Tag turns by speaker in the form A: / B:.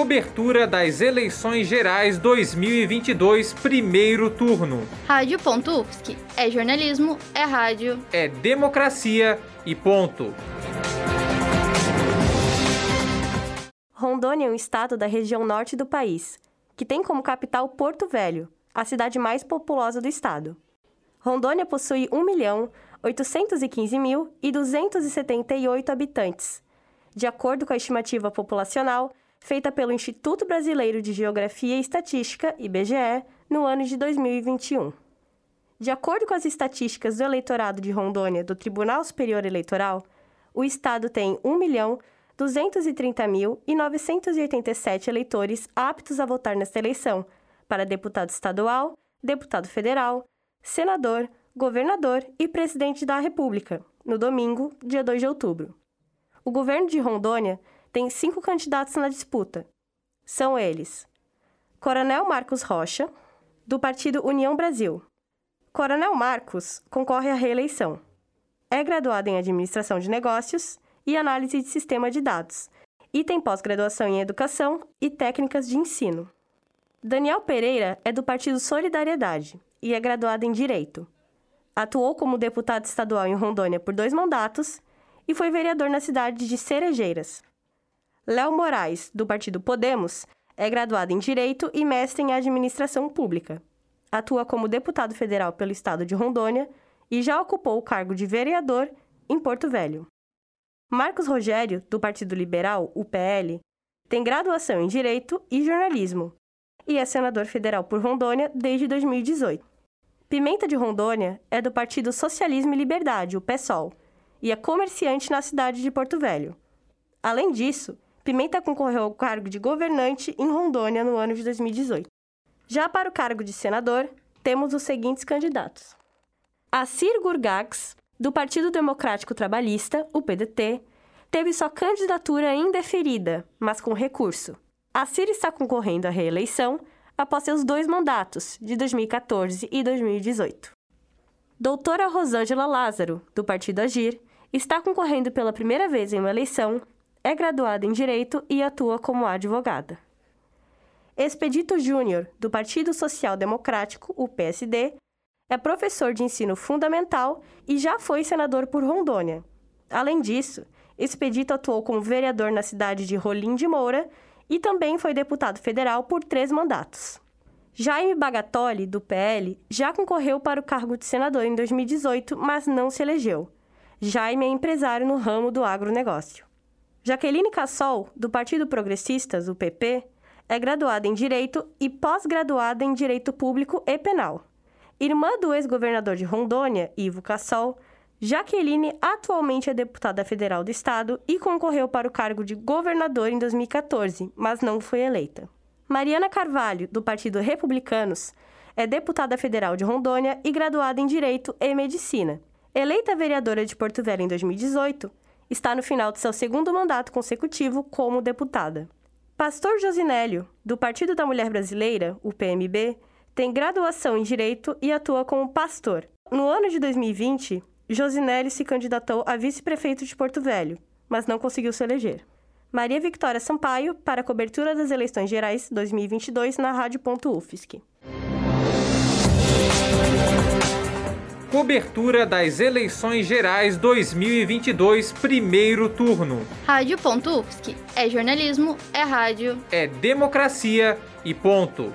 A: Cobertura das eleições gerais 2022, primeiro turno.
B: Rádio.UFSC. É jornalismo, é rádio.
A: É democracia e ponto.
C: Rondônia é um estado da região norte do país, que tem como capital Porto Velho, a cidade mais populosa do estado. Rondônia possui 1.815.278 habitantes, de acordo com a estimativa populacional feita pelo Instituto Brasileiro de Geografia e Estatística, IBGE, no ano de 2021. De acordo com as estatísticas do eleitorado de Rondônia do Tribunal Superior Eleitoral, o estado tem 1.230.987 eleitores aptos a votar nesta eleição para deputado estadual, deputado federal, senador, governador e presidente da República, no domingo, dia 2 de outubro. O governo de Rondônia tem cinco candidatos na disputa. São eles: Coronel Marcos Rocha, do partido União Brasil. Coronel Marcos concorre à reeleição. É graduado em Administração de Negócios e Análise de Sistema de Dados e tem pós-graduação em Educação e Técnicas de Ensino. Daniel Pereira é do partido Solidariedade e é graduado em Direito. Atuou como deputado estadual em Rondônia por dois mandatos e foi vereador na cidade de Cerejeiras. Léo Moraes, do partido Podemos, é graduado em Direito e mestre em Administração Pública. Atua como deputado federal pelo estado de Rondônia e já ocupou o cargo de vereador em Porto Velho. Marcos Rogério, do Partido Liberal, UPL, tem graduação em Direito e Jornalismo e é senador federal por Rondônia desde 2018. Pimenta de Rondônia é do Partido Socialismo e Liberdade, o PSOL, e é comerciante na cidade de Porto Velho. Além disso, Pimenta concorreu ao cargo de governante em Rondônia no ano de 2018. Já para o cargo de senador, temos os seguintes candidatos: Assir Gurgax, do Partido Democrático Trabalhista, o PDT, teve sua candidatura indeferida, mas com recurso. Assir está concorrendo à reeleição após seus dois mandatos, de 2014 e 2018. Doutora Rosângela Lázaro, do Partido Agir, está concorrendo pela primeira vez em uma eleição é graduada em Direito e atua como advogada. Expedito Júnior, do Partido Social Democrático, o PSD, é professor de ensino fundamental e já foi senador por Rondônia. Além disso, Expedito atuou como vereador na cidade de Rolim de Moura e também foi deputado federal por três mandatos. Jaime Bagatoli, do PL, já concorreu para o cargo de senador em 2018, mas não se elegeu. Jaime é empresário no ramo do agronegócio. Jaqueline Cassol, do Partido Progressistas, o PP, é graduada em Direito e pós-graduada em Direito Público e Penal. Irmã do ex-governador de Rondônia, Ivo Cassol, Jaqueline atualmente é deputada federal do estado e concorreu para o cargo de governador em 2014, mas não foi eleita. Mariana Carvalho, do Partido Republicanos, é deputada federal de Rondônia e graduada em Direito e Medicina. Eleita vereadora de Porto Velho em 2018, está no final de seu segundo mandato consecutivo como deputada. Pastor Josinélio, do Partido da Mulher Brasileira, o PMB, tem graduação em Direito e atua como pastor. No ano de 2020, Josinélio se candidatou a vice-prefeito de Porto Velho, mas não conseguiu se eleger. Maria Victória Sampaio, para a cobertura das eleições gerais 2022 na Rádio.UFSC.
A: Cobertura das eleições gerais 2022, primeiro turno.
B: Rádio.UFSC. É jornalismo, é rádio.
A: É democracia e ponto.